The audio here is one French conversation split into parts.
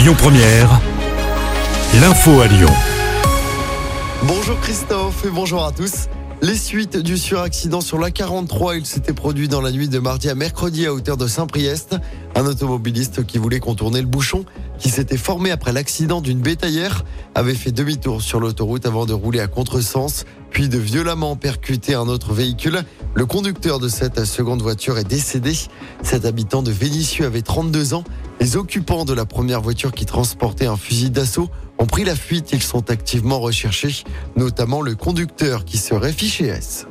Lyon Première, l'info à Lyon. Bonjour Christophe et bonjour à tous. Les suites du suraccident sur la 43, il s'était produit dans la nuit de mardi à mercredi à hauteur de Saint-Priest. Un automobiliste qui voulait contourner le bouchon, qui s'était formé après l'accident d'une bétaillère, avait fait demi-tour sur l'autoroute avant de rouler à contresens, puis de violemment percuter un autre véhicule. Le conducteur de cette seconde voiture est décédé. Cet habitant de Vénissieux avait 32 ans. Les occupants de la première voiture qui transportait un fusil d'assaut ont pris la fuite. Ils sont activement recherchés, notamment le conducteur qui serait fiché S.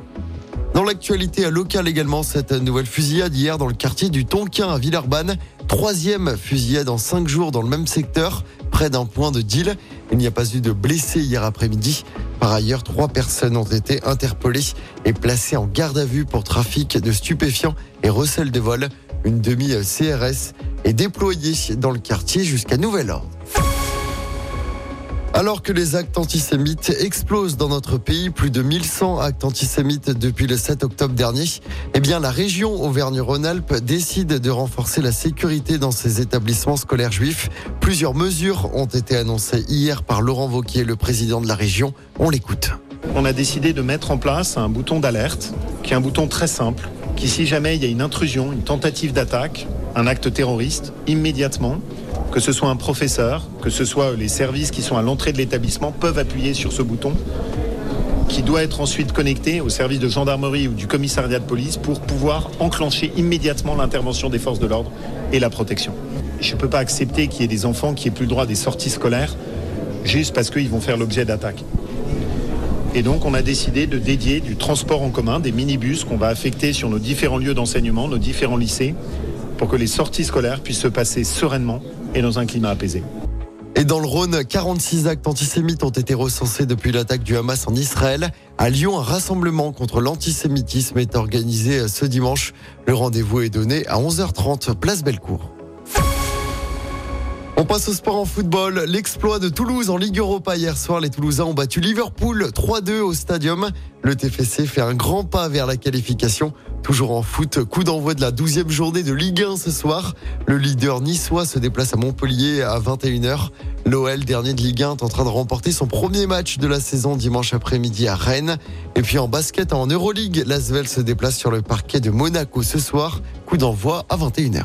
Dans l'actualité locale également, cette nouvelle fusillade hier dans le quartier du Tonquin à Villeurbanne. Troisième fusillade en cinq jours dans le même secteur, près d'un point de deal. Il n'y a pas eu de blessés hier après-midi. Par ailleurs, trois personnes ont été interpellées et placées en garde à vue pour trafic de stupéfiants et recel de vol. Une demi-CRS est déployée dans le quartier jusqu'à nouvel ordre. Alors que les actes antisémites explosent dans notre pays, plus de 1100 actes antisémites depuis le 7 octobre dernier, eh la région Auvergne-Rhône-Alpes décide de renforcer la sécurité dans ses établissements scolaires juifs. Plusieurs mesures ont été annoncées hier par Laurent Vauquier, le président de la région. On l'écoute. On a décidé de mettre en place un bouton d'alerte, qui est un bouton très simple, qui si jamais il y a une intrusion, une tentative d'attaque, un acte terroriste, immédiatement, que ce soit un professeur, que ce soit les services qui sont à l'entrée de l'établissement, peuvent appuyer sur ce bouton qui doit être ensuite connecté au service de gendarmerie ou du commissariat de police pour pouvoir enclencher immédiatement l'intervention des forces de l'ordre et la protection. Je ne peux pas accepter qu'il y ait des enfants qui aient plus le droit des sorties scolaires juste parce qu'ils vont faire l'objet d'attaques. Et donc on a décidé de dédier du transport en commun, des minibus qu'on va affecter sur nos différents lieux d'enseignement, nos différents lycées, pour que les sorties scolaires puissent se passer sereinement et dans un climat apaisé. Et dans le Rhône, 46 actes antisémites ont été recensés depuis l'attaque du Hamas en Israël. À Lyon, un rassemblement contre l'antisémitisme est organisé ce dimanche. Le rendez-vous est donné à 11h30, place Bellecour. On passe au sport en football. L'exploit de Toulouse en Ligue Europa hier soir. Les Toulousains ont battu Liverpool 3-2 au stadium. Le TFC fait un grand pas vers la qualification. Toujours en foot, coup d'envoi de la 12e journée de Ligue 1 ce soir. Le leader niçois se déplace à Montpellier à 21h. L'OL, dernier de Ligue 1, est en train de remporter son premier match de la saison dimanche après-midi à Rennes. Et puis en basket, en Euroleague, l'Asvel se déplace sur le parquet de Monaco ce soir. Coup d'envoi à 21h.